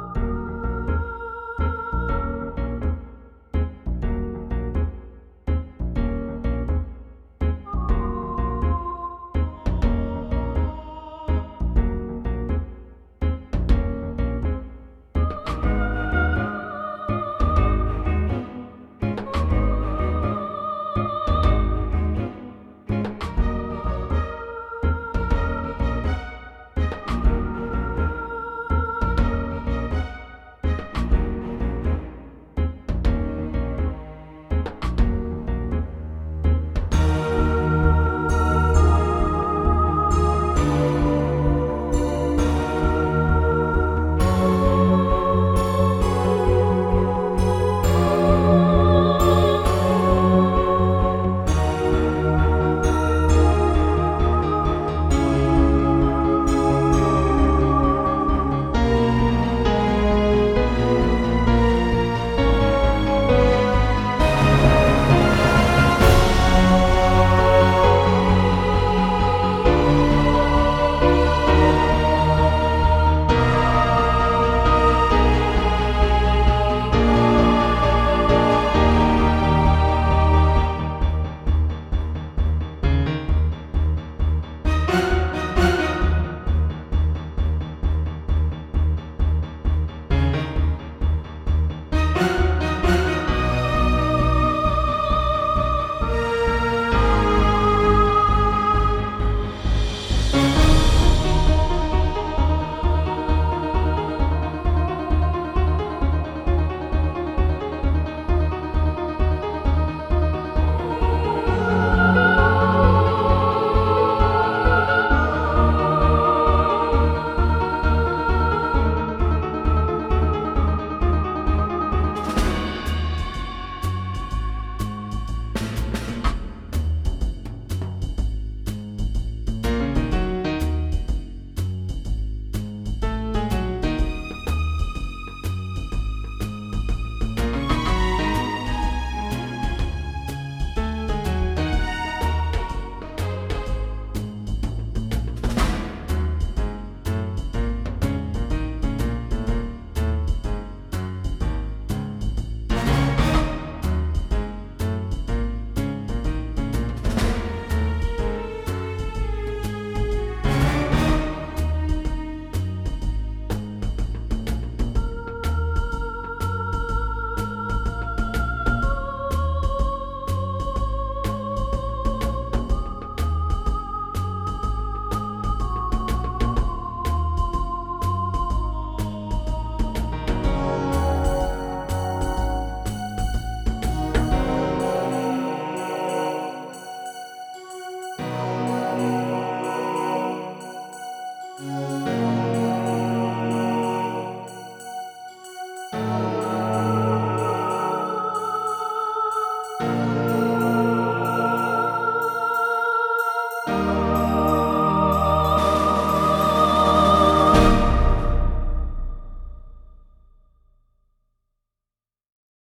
Bye.